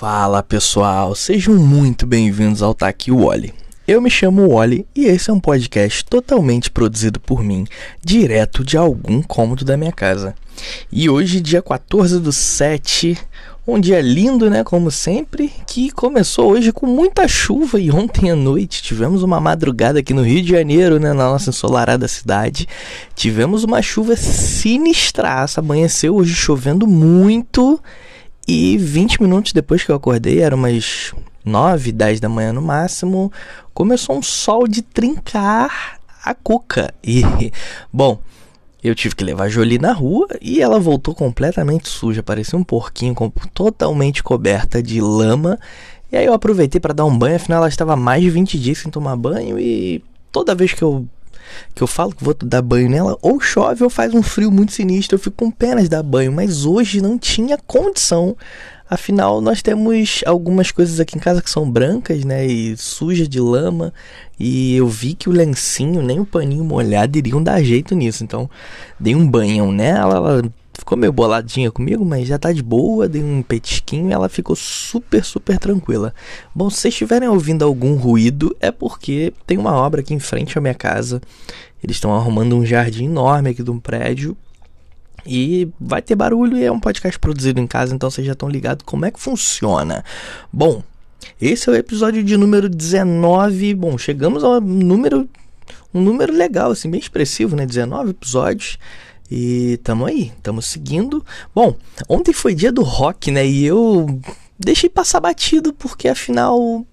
Fala pessoal, sejam muito bem-vindos ao Taqui Wally. Eu me chamo Wally e esse é um podcast totalmente produzido por mim, direto de algum cômodo da minha casa. E hoje, dia 14 do 7, um dia lindo, né? Como sempre, que começou hoje com muita chuva e ontem à noite tivemos uma madrugada aqui no Rio de Janeiro, né? Na nossa ensolarada cidade. Tivemos uma chuva sinistraça, amanheceu hoje chovendo muito. E 20 minutos depois que eu acordei, eram umas 9, 10 da manhã no máximo, começou um sol de trincar a cuca. E, bom, eu tive que levar a Jolie na rua e ela voltou completamente suja, parecia um porquinho totalmente coberta de lama. E aí eu aproveitei para dar um banho, afinal ela estava mais de 20 dias sem tomar banho e toda vez que eu que eu falo que vou dar banho nela, ou chove ou faz um frio muito sinistro, eu fico com pena de dar banho, mas hoje não tinha condição. Afinal, nós temos algumas coisas aqui em casa que são brancas, né, e sujas de lama, e eu vi que o lencinho, nem o paninho molhado iriam dar jeito nisso. Então, dei um banhão nela, ela ficou meio boladinha comigo, mas já tá de boa, dei um petisquinho e ela ficou super, super tranquila. Bom, se vocês estiverem ouvindo algum ruído, é porque tem uma obra aqui em frente à minha casa. Eles estão arrumando um jardim enorme aqui de um prédio. E vai ter barulho e é um podcast produzido em casa, então vocês já estão ligados como é que funciona. Bom, esse é o episódio de número 19. Bom, chegamos ao número um número legal, assim, bem expressivo, né? 19 episódios. E tamo aí, tamo seguindo. Bom, ontem foi dia do rock, né? E eu deixei passar batido porque afinal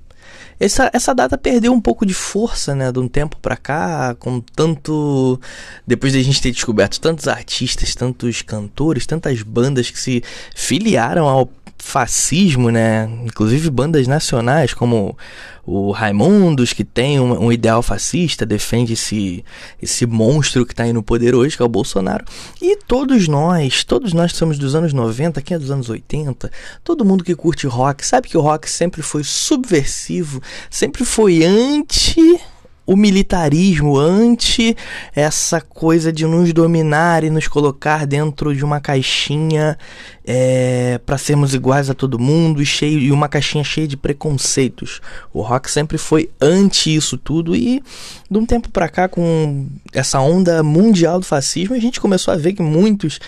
essa, essa data perdeu um pouco de força, né, de um tempo para cá, com tanto depois de a gente ter descoberto tantos artistas, tantos cantores, tantas bandas que se filiaram ao fascismo, né? Inclusive bandas nacionais como o Raimundos, que tem um, um ideal fascista, defende esse, esse monstro que está aí no poder hoje, que é o Bolsonaro. E todos nós, todos nós que somos dos anos 90, quem é dos anos 80, todo mundo que curte rock, sabe que o rock sempre foi subversivo, sempre foi anti o militarismo, ante essa coisa de nos dominar e nos colocar dentro de uma caixinha é, para sermos iguais a todo mundo e, cheio, e uma caixinha cheia de preconceitos. O rock sempre foi anti isso tudo e de um tempo para cá, com essa onda mundial do fascismo, a gente começou a ver que muitos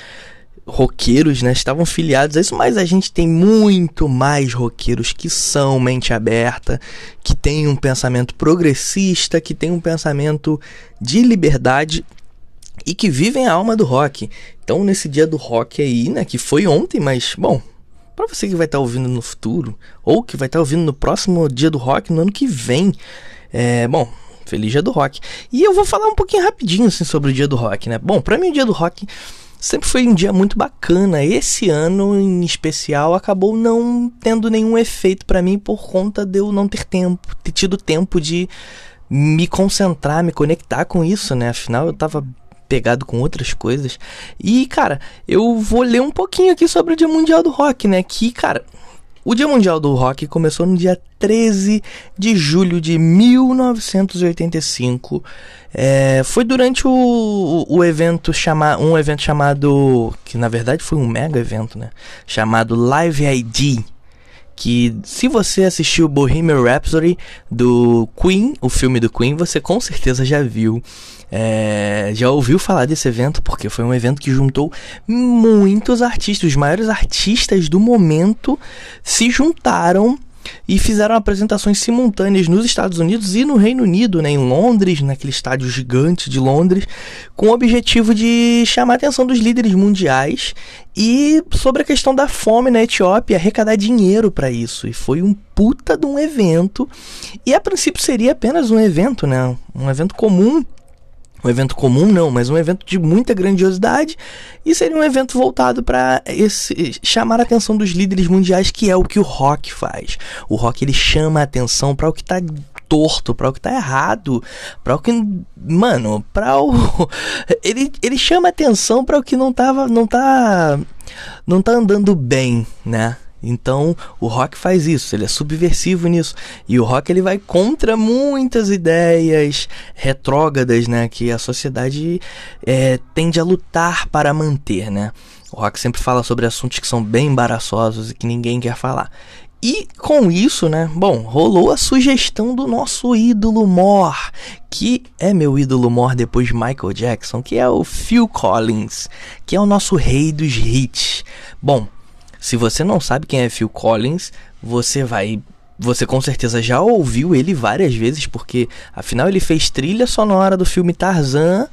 roqueiros, né, estavam filiados a isso, mas a gente tem muito mais roqueiros que são mente aberta, que tem um pensamento progressista, que tem um pensamento de liberdade e que vivem a alma do rock. Então, nesse dia do rock aí, né, que foi ontem, mas bom, para você que vai estar tá ouvindo no futuro ou que vai estar tá ouvindo no próximo dia do rock no ano que vem, é, bom, feliz dia do rock. E eu vou falar um pouquinho rapidinho assim sobre o dia do rock, né? Bom, para mim o dia do rock sempre foi um dia muito bacana. Esse ano em especial acabou não tendo nenhum efeito para mim por conta de eu não ter tempo, ter tido tempo de me concentrar, me conectar com isso, né? Afinal eu tava pegado com outras coisas. E, cara, eu vou ler um pouquinho aqui sobre o Dia Mundial do Rock, né? Que, cara, o Dia Mundial do Rock começou no dia 13 de julho de 1985. É, foi durante o, o evento chamado um evento chamado que na verdade foi um mega evento, né? Chamado Live ID. Que se você assistiu Bohemian Rhapsody do Queen, o filme do Queen, você com certeza já viu é, já ouviu falar desse evento porque foi um evento que juntou muitos artistas, os maiores artistas do momento se juntaram e fizeram apresentações simultâneas nos Estados Unidos e no Reino Unido, né, em Londres, naquele estádio gigante de Londres, com o objetivo de chamar a atenção dos líderes mundiais e sobre a questão da fome na Etiópia, arrecadar dinheiro para isso. E foi um puta de um evento. E a princípio seria apenas um evento, né, um evento comum um evento comum não, mas um evento de muita grandiosidade e seria um evento voltado para chamar a atenção dos líderes mundiais, que é o que o rock faz. O rock ele chama a atenção para o que está torto, para o que tá errado, para o que, mano, para o ele ele chama atenção para o que não tava não tá não tá andando bem, né? Então, o rock faz isso, ele é subversivo nisso. E o rock ele vai contra muitas ideias retrógradas, né, que a sociedade é, tende a lutar para manter, né? O rock sempre fala sobre assuntos que são bem embaraçosos e que ninguém quer falar. E com isso, né? Bom, rolou a sugestão do nosso ídolo mor, que é meu ídolo mor depois de Michael Jackson, que é o Phil Collins, que é o nosso rei dos hits. Bom, se você não sabe quem é Phil Collins, você vai você com certeza já ouviu ele várias vezes, porque afinal ele fez trilha sonora do filme Tarzan,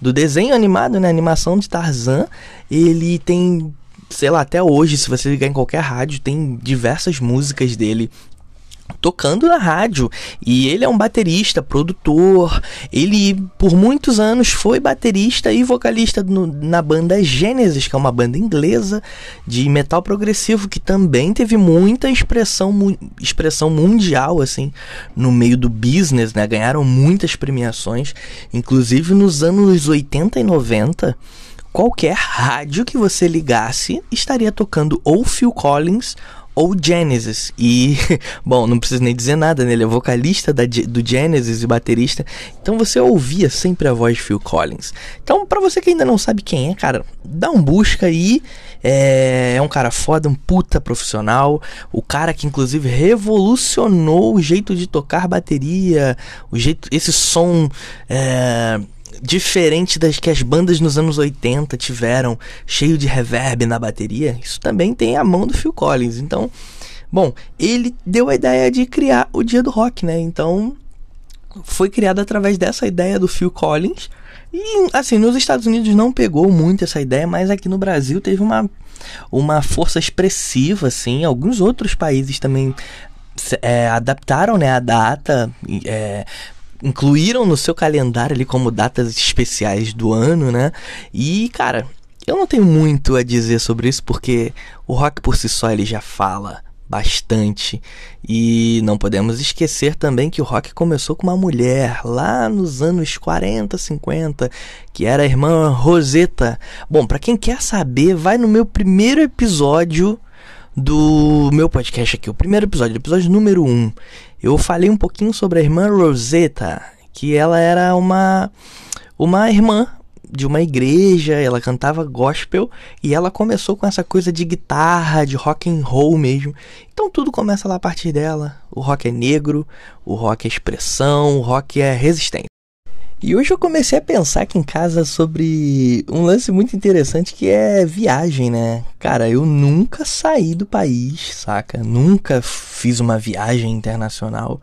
do desenho animado, né? Animação de Tarzan. Ele tem sei lá, até hoje, se você ligar em qualquer rádio, tem diversas músicas dele tocando na rádio. E ele é um baterista, produtor. Ele, por muitos anos, foi baterista e vocalista no, na banda Genesis, que é uma banda inglesa de metal progressivo que também teve muita expressão, mu expressão mundial, assim, no meio do business, né? Ganharam muitas premiações, inclusive nos anos 80 e 90 qualquer rádio que você ligasse estaria tocando ou Phil Collins ou Genesis. E, bom, não preciso nem dizer nada, né? Ele é vocalista da, do Genesis e baterista. Então você ouvia sempre a voz de Phil Collins. Então, para você que ainda não sabe quem é, cara, dá um busca aí. É, é um cara foda, um puta profissional. O cara que, inclusive, revolucionou o jeito de tocar bateria. O jeito. Esse som. É, diferente das que as bandas nos anos 80 tiveram, cheio de reverb na bateria, isso também tem a mão do Phil Collins. Então, bom, ele deu a ideia de criar o Dia do Rock, né? Então, foi criado através dessa ideia do Phil Collins. E, assim, nos Estados Unidos não pegou muito essa ideia, mas aqui no Brasil teve uma, uma força expressiva, assim. Alguns outros países também é, adaptaram né, a data, é, incluíram no seu calendário ali como datas especiais do ano, né? E, cara, eu não tenho muito a dizer sobre isso porque o rock por si só ele já fala bastante. E não podemos esquecer também que o rock começou com uma mulher lá nos anos 40, 50, que era a irmã Rosetta. Bom, para quem quer saber, vai no meu primeiro episódio do meu podcast aqui, o primeiro episódio, episódio número 1 eu falei um pouquinho sobre a irmã Rosetta, que ela era uma uma irmã de uma igreja, ela cantava gospel e ela começou com essa coisa de guitarra, de rock and roll mesmo. Então tudo começa lá a partir dela. O rock é negro, o rock é expressão, o rock é resistência. E hoje eu comecei a pensar aqui em casa sobre um lance muito interessante que é viagem, né? Cara, eu nunca saí do país, saca? Nunca fiz uma viagem internacional.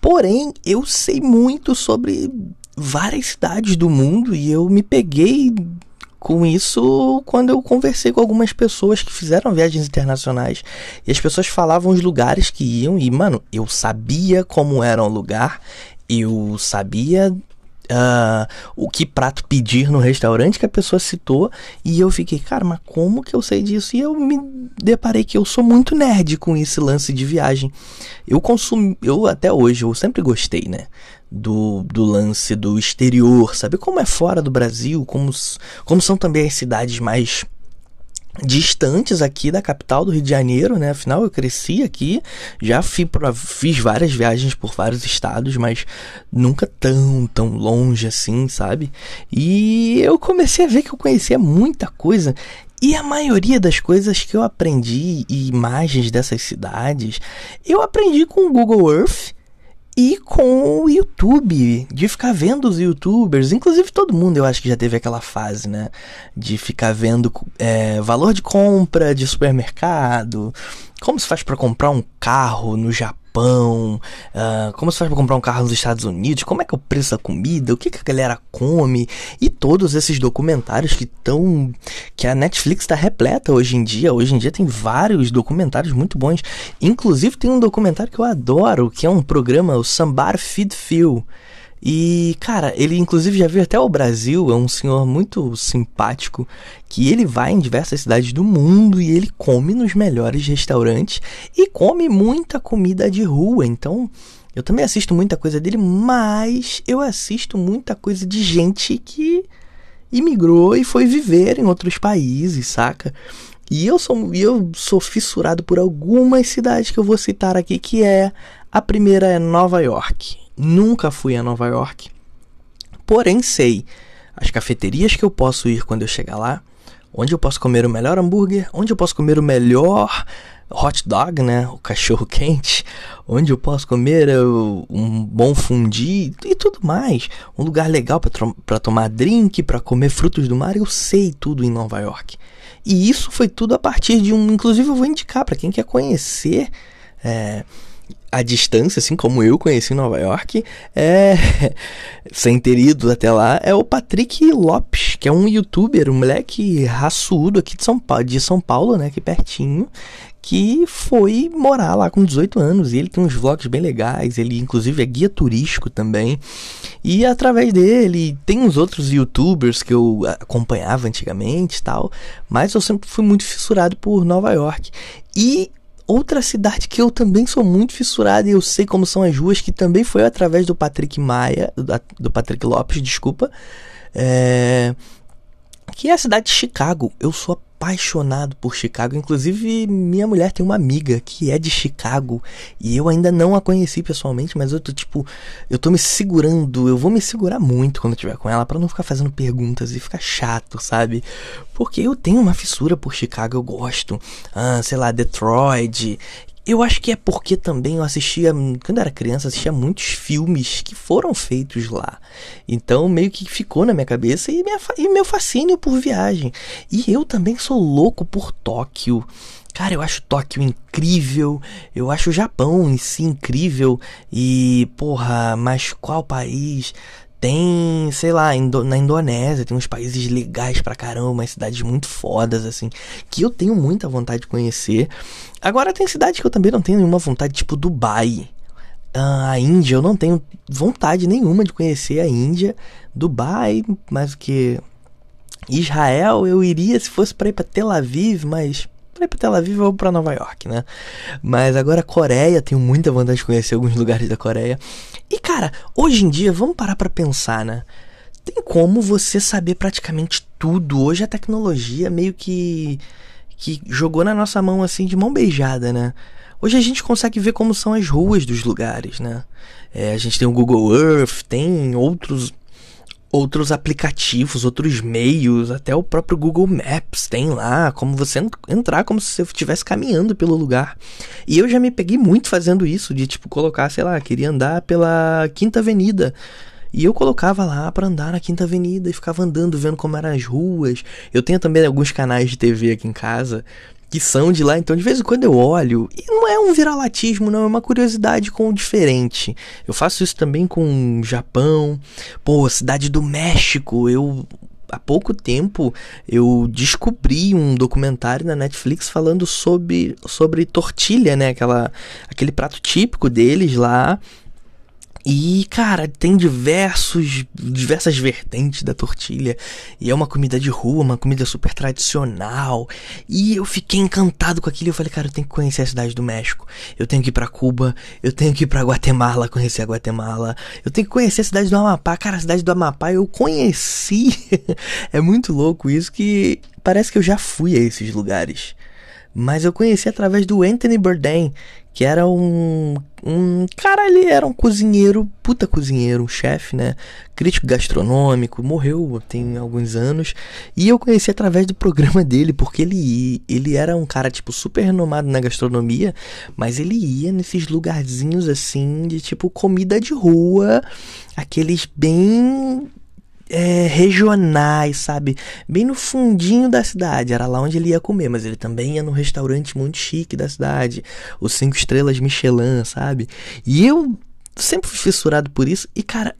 Porém, eu sei muito sobre várias cidades do mundo e eu me peguei com isso quando eu conversei com algumas pessoas que fizeram viagens internacionais e as pessoas falavam os lugares que iam e, mano, eu sabia como era o lugar, eu sabia uh, o que prato pedir no restaurante que a pessoa citou e eu fiquei, cara, mas como que eu sei disso? E eu me deparei que eu sou muito nerd com esse lance de viagem. Eu consumo, eu até hoje, eu sempre gostei, né? Do, do lance do exterior, sabe como é fora do Brasil, como, como são também as cidades mais distantes aqui da capital do Rio de Janeiro, né? Afinal, eu cresci aqui, já pra, fiz várias viagens por vários estados, mas nunca tão, tão longe assim, sabe? E eu comecei a ver que eu conhecia muita coisa. E a maioria das coisas que eu aprendi, e imagens dessas cidades, eu aprendi com o Google Earth e com o YouTube, de ficar vendo os youtubers, inclusive todo mundo eu acho que já teve aquela fase, né? De ficar vendo é, valor de compra de supermercado, como se faz para comprar um carro no Japão Japão, uh, como se faz para comprar um carro nos Estados Unidos, como é que é o preço da comida, o que, que a galera come e todos esses documentários que estão que a Netflix está repleta hoje em dia. Hoje em dia tem vários documentários muito bons. Inclusive tem um documentário que eu adoro, que é um programa, o Sambar Feed Feel e, cara, ele inclusive já veio até o Brasil, é um senhor muito simpático, que ele vai em diversas cidades do mundo e ele come nos melhores restaurantes e come muita comida de rua. Então, eu também assisto muita coisa dele, mas eu assisto muita coisa de gente que imigrou e foi viver em outros países, saca? E eu sou, eu sou fissurado por algumas cidades que eu vou citar aqui, que é a primeira é Nova York. Nunca fui a Nova York. Porém, sei as cafeterias que eu posso ir quando eu chegar lá, onde eu posso comer o melhor hambúrguer, onde eu posso comer o melhor hot dog, né? O cachorro quente, onde eu posso comer um bom fundi e tudo mais. Um lugar legal para tomar drink, para comer frutos do mar. Eu sei tudo em Nova York. E isso foi tudo a partir de um. Inclusive, eu vou indicar para quem quer conhecer. É, a distância, assim como eu conheci Nova York, é sem ter ido até lá, é o Patrick Lopes, que é um youtuber, um moleque raçudo aqui de São Paulo, de São Paulo, né, aqui pertinho, que foi morar lá com 18 anos e ele tem uns vlogs bem legais, ele inclusive é guia turístico também. E através dele tem uns outros youtubers que eu acompanhava antigamente, tal, mas eu sempre fui muito fissurado por Nova York. E outra cidade que eu também sou muito fissurado e eu sei como são as ruas, que também foi através do Patrick Maia, do, Patrick Lopes, desculpa, é, que é a cidade de Chicago. Eu sou apaixonado por Chicago. Inclusive, minha mulher tem uma amiga que é de Chicago e eu ainda não a conheci pessoalmente, mas eu tô tipo, eu tô me segurando, eu vou me segurar muito quando eu estiver com ela para não ficar fazendo perguntas e ficar chato, sabe? Porque eu tenho uma fissura por Chicago, eu gosto. Ah, sei lá, Detroit, eu acho que é porque também eu assistia, quando era criança, assistia muitos filmes que foram feitos lá. Então meio que ficou na minha cabeça e, minha, e meu fascínio por viagem. E eu também sou louco por Tóquio. Cara, eu acho Tóquio incrível, eu acho o Japão em si incrível. E, porra, mas qual país tem, sei lá, na Indonésia tem uns países legais pra caramba, umas cidades muito fodas, assim, que eu tenho muita vontade de conhecer. Agora tem cidades que eu também não tenho nenhuma vontade, tipo Dubai. Uh, a Índia, eu não tenho vontade nenhuma de conhecer a Índia. Dubai, mais o que. Israel, eu iria se fosse para ir para Tel Aviv, mas para ir para Tel Aviv vou para Nova York, né? Mas agora Coreia, tenho muita vontade de conhecer alguns lugares da Coreia. E cara, hoje em dia, vamos parar para pensar, né? Tem como você saber praticamente tudo. Hoje a tecnologia meio que que jogou na nossa mão assim de mão beijada, né? Hoje a gente consegue ver como são as ruas dos lugares, né? É, a gente tem o Google Earth, tem outros outros aplicativos, outros meios, até o próprio Google Maps tem lá, como você entrar como se você estivesse caminhando pelo lugar. E eu já me peguei muito fazendo isso, de tipo colocar, sei lá, queria andar pela Quinta Avenida. E eu colocava lá para andar na Quinta Avenida e ficava andando, vendo como eram as ruas. Eu tenho também alguns canais de TV aqui em casa que são de lá, então de vez em quando eu olho, e não é um viralatismo, não, é uma curiosidade com o diferente. Eu faço isso também com o Japão, pô, cidade do México, eu há pouco tempo eu descobri um documentário na Netflix falando sobre sobre tortilha, né, aquela aquele prato típico deles lá e, cara, tem diversos, diversas vertentes da tortilha. E é uma comida de rua, uma comida super tradicional. E eu fiquei encantado com aquilo. Eu falei, cara, eu tenho que conhecer a cidade do México. Eu tenho que ir para Cuba. Eu tenho que ir para Guatemala, conhecer a Guatemala. Eu tenho que conhecer a cidade do Amapá. Cara, a cidade do Amapá eu conheci. é muito louco isso que parece que eu já fui a esses lugares. Mas eu conheci através do Anthony Bourdain, que era um, um cara ele era um cozinheiro, puta cozinheiro, um chefe, né? Crítico gastronômico, morreu tem alguns anos e eu conheci através do programa dele porque ele ele era um cara tipo super renomado na gastronomia, mas ele ia nesses lugarzinhos assim de tipo comida de rua, aqueles bem é, regionais, sabe? Bem no fundinho da cidade. Era lá onde ele ia comer, mas ele também ia no restaurante muito chique da cidade. Os cinco estrelas Michelin, sabe? E eu sempre fui fissurado por isso. E, cara,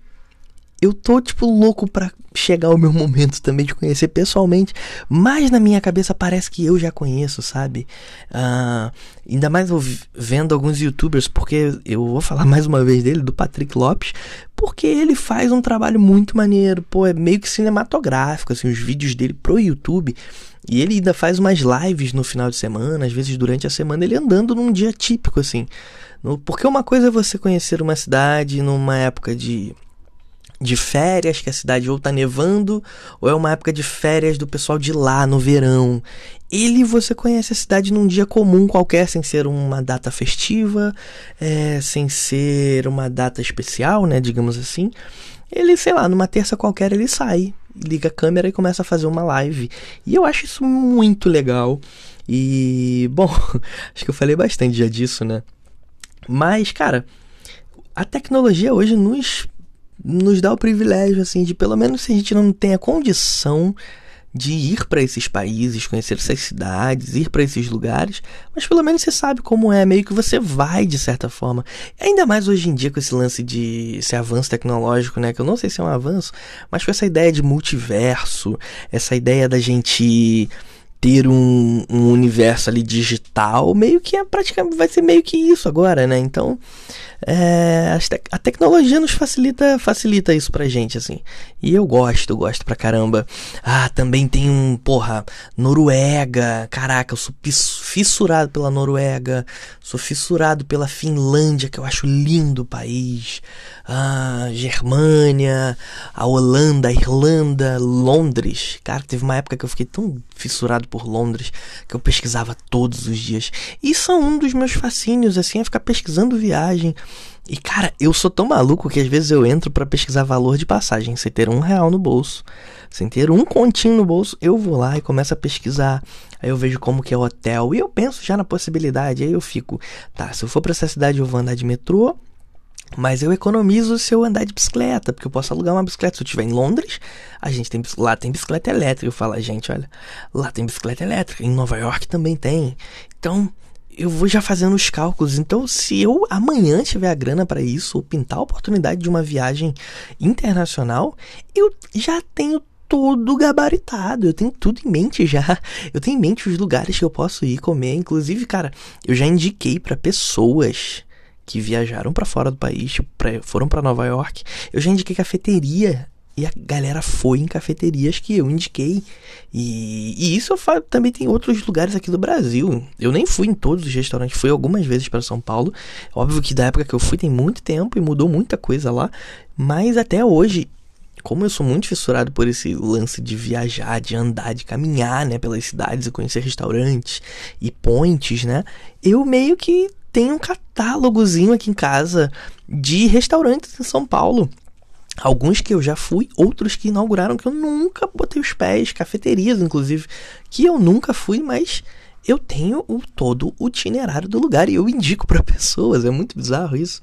eu tô, tipo, louco pra chegar o meu momento também de conhecer pessoalmente. Mas na minha cabeça parece que eu já conheço, sabe? Uh, ainda mais vendo alguns youtubers, porque eu vou falar mais uma vez dele, do Patrick Lopes, porque ele faz um trabalho muito maneiro, pô, é meio que cinematográfico, assim, os vídeos dele pro YouTube. E ele ainda faz umas lives no final de semana, às vezes durante a semana, ele andando num dia típico, assim. Porque uma coisa é você conhecer uma cidade numa época de de férias, que a cidade ou tá nevando, ou é uma época de férias do pessoal de lá no verão. Ele você conhece a cidade num dia comum qualquer, sem ser uma data festiva, é, sem ser uma data especial, né, digamos assim. Ele, sei lá, numa terça qualquer ele sai, liga a câmera e começa a fazer uma live. E eu acho isso muito legal. E, bom, acho que eu falei bastante já disso, né? Mas, cara, a tecnologia hoje nos, nos dá o privilégio, assim, de pelo menos se a gente não tem a condição de ir para esses países, conhecer essas cidades, ir para esses lugares, mas pelo menos você sabe como é, meio que você vai de certa forma. Ainda mais hoje em dia com esse lance de esse avanço tecnológico, né, que eu não sei se é um avanço, mas com essa ideia de multiverso, essa ideia da gente ter um, um universo ali digital, meio que é praticamente vai ser meio que isso agora, né? Então, é, a tecnologia nos facilita facilita isso pra gente, assim. E eu gosto, gosto pra caramba. Ah, também tem um, porra, Noruega. Caraca, eu sou fissurado pela Noruega. Sou fissurado pela Finlândia, que eu acho lindo o país. Ah, Germânia, a Holanda, a Irlanda, Londres. Cara, teve uma época que eu fiquei tão fissurado por Londres que eu pesquisava todos os dias. E são um dos meus fascínios, assim, é ficar pesquisando viagem. E cara, eu sou tão maluco que às vezes eu entro para pesquisar valor de passagem sem ter um real no bolso, sem ter um continho no bolso, eu vou lá e começo a pesquisar. Aí eu vejo como que é o hotel e eu penso já na possibilidade. Aí eu fico, tá, se eu for para essa cidade eu vou andar de metrô, mas eu economizo se eu andar de bicicleta, porque eu posso alugar uma bicicleta. Se eu estiver em Londres, a gente tem lá tem bicicleta elétrica. Eu falo, gente, olha, lá tem bicicleta elétrica. Em Nova York também tem. Então, eu vou já fazendo os cálculos. Então, se eu amanhã tiver a grana para isso, ou pintar a oportunidade de uma viagem internacional, eu já tenho todo gabaritado. Eu tenho tudo em mente já. Eu tenho em mente os lugares que eu posso ir comer. Inclusive, cara, eu já indiquei para pessoas que viajaram para fora do país, tipo, pra, foram para Nova York. Eu já indiquei cafeteria e a galera foi em cafeterias que eu indiquei. E, e isso falo, também tem outros lugares aqui do Brasil. Eu nem fui em todos os restaurantes, fui algumas vezes para São Paulo. Óbvio que da época que eu fui tem muito tempo e mudou muita coisa lá. Mas até hoje, como eu sou muito fissurado por esse lance de viajar, de andar, de caminhar, né, pelas cidades e conhecer restaurantes e pontes, né, eu meio que tenho um catálogozinho aqui em casa de restaurantes em São Paulo. Alguns que eu já fui, outros que inauguraram que eu nunca botei os pés, cafeterias inclusive, que eu nunca fui, mas eu tenho o todo o itinerário do lugar e eu indico para pessoas, é muito bizarro isso.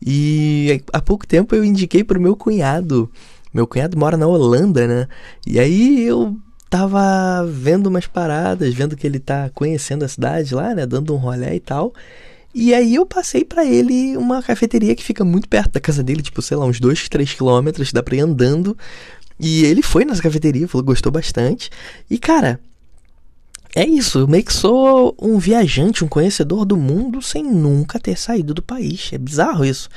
E há pouco tempo eu indiquei pro meu cunhado. Meu cunhado mora na Holanda, né? E aí eu tava vendo umas paradas, vendo que ele tá conhecendo a cidade lá, né, dando um rolê e tal. E aí eu passei para ele uma cafeteria que fica muito perto da casa dele, tipo, sei lá, uns 2, 3 quilômetros, dá pra ir andando. E ele foi nessa cafeteria, falou gostou bastante. E cara, é isso, eu meio que sou um viajante, um conhecedor do mundo sem nunca ter saído do país. É bizarro isso.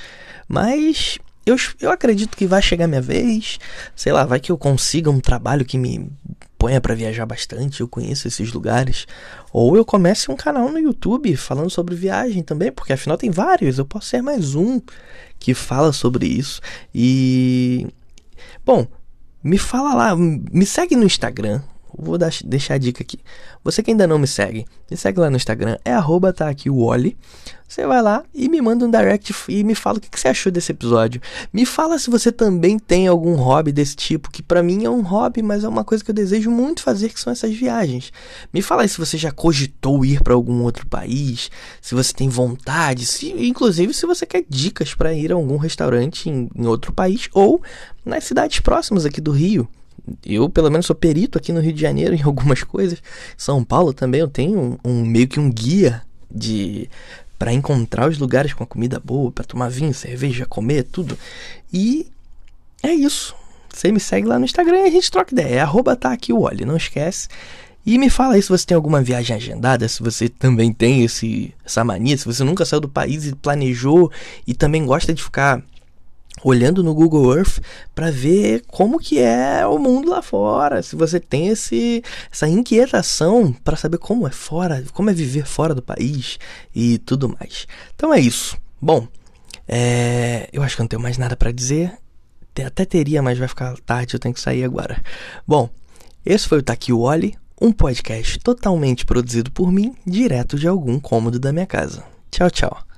Mas eu, eu acredito que vai chegar minha vez. Sei lá, vai que eu consiga um trabalho que me ponha para viajar bastante, eu conheço esses lugares. Ou eu comece um canal no YouTube falando sobre viagem também, porque afinal tem vários, eu posso ser mais um que fala sobre isso. E. Bom, me fala lá, me segue no Instagram, Vou dar, deixar a dica aqui. Você que ainda não me segue, me segue lá no Instagram, é arroba tá aqui o Oli. Você vai lá e me manda um direct e me fala o que, que, você achou desse episódio. Me fala se você também tem algum hobby desse tipo, que para mim é um hobby, mas é uma coisa que eu desejo muito fazer, que são essas viagens. Me fala aí se você já cogitou ir para algum outro país, se você tem vontade, se, inclusive se você quer dicas para ir a algum restaurante em, em outro país ou nas cidades próximas aqui do Rio. Eu, pelo menos, sou perito aqui no Rio de Janeiro em algumas coisas. São Paulo também eu tenho um, um meio que um guia de para encontrar os lugares com a comida boa, para tomar vinho, cerveja, comer, tudo. E é isso. Você me segue lá no Instagram e a gente troca ideia. É arroba tá aqui o olho, não esquece. E me fala aí se você tem alguma viagem agendada, se você também tem esse, essa mania, se você nunca saiu do país e planejou e também gosta de ficar olhando no Google Earth para ver como que é o mundo lá fora. Se você tem esse, essa inquietação para saber como é fora, como é viver fora do país e tudo mais. Então é isso. Bom, é, eu acho que não tenho mais nada para dizer. Até teria, mas vai ficar tarde, eu tenho que sair agora. Bom, esse foi o Taki Wally, um podcast totalmente produzido por mim, direto de algum cômodo da minha casa. Tchau, tchau.